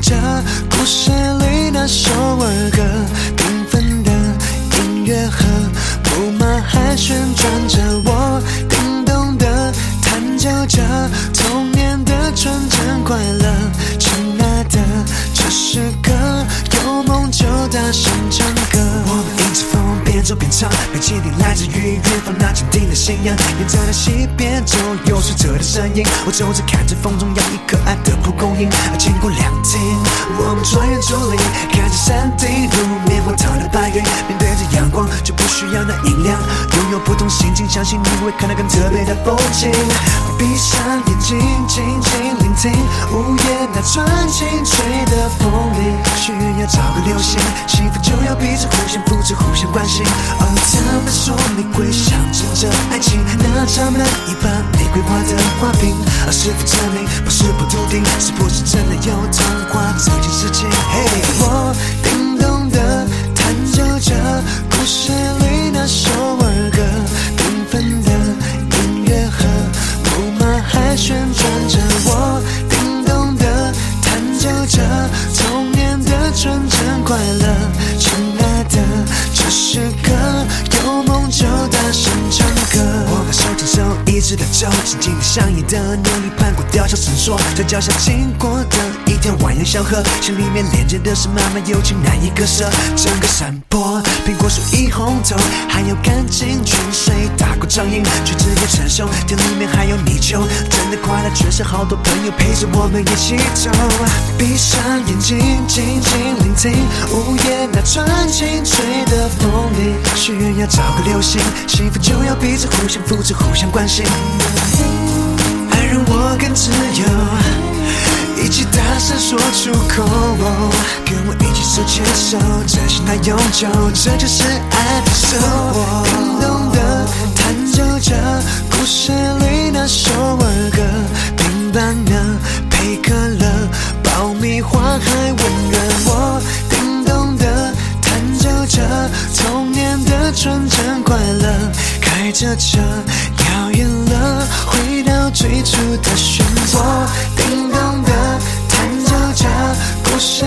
故事里那首儿歌，缤纷的音乐盒，木马还旋转着，我叮咚的弹奏着童年的纯真快乐。亲爱的，这是歌，有梦就大声唱。风边走边唱，没蜻蜓来自于远方那坚定的信仰。沿着那西边走，有水车的身影。我走着看着风中摇曳可爱的蒲公英，经过凉亭，我们穿越竹林，看着山顶如棉花糖的白云。面对着阳光，就不需要那音量，拥有不同心情，相信你会看到更特别的风景。闭上眼睛，静静聆听午夜那串清脆的风铃，许愿要找个流星，幸福就要彼此互相是，互相关心。哦，他们说玫瑰象征着爱情，那插满一把玫瑰花的花瓶，而是否证明不是不笃定，是不是真的有手一直的走，静静的相依的努力攀过吊桥绳索，在脚下经过的一条蜿蜒小河，心里面连接的是满满友情，难以割舍。整个山坡，苹果树一红透，还有干净泉水打过掌印，却直接成熟。田里面还有泥鳅，真的快乐，全是好多朋友陪着我们一起走。闭上眼睛，静静聆听午夜那串清脆的风铃，许愿要找个流星，幸福就要彼此互相扶持，互相关心。爱让我更自由，一起大声说出口，跟我一起手牵手，真心来永久，这就是爱的生活。叮咚的弹奏着故事里那首儿歌，平凡的配可乐，爆米花还温热。我叮咚的弹奏着童年的纯真快乐，开着车回到最初的选择叮咚的弹奏着故事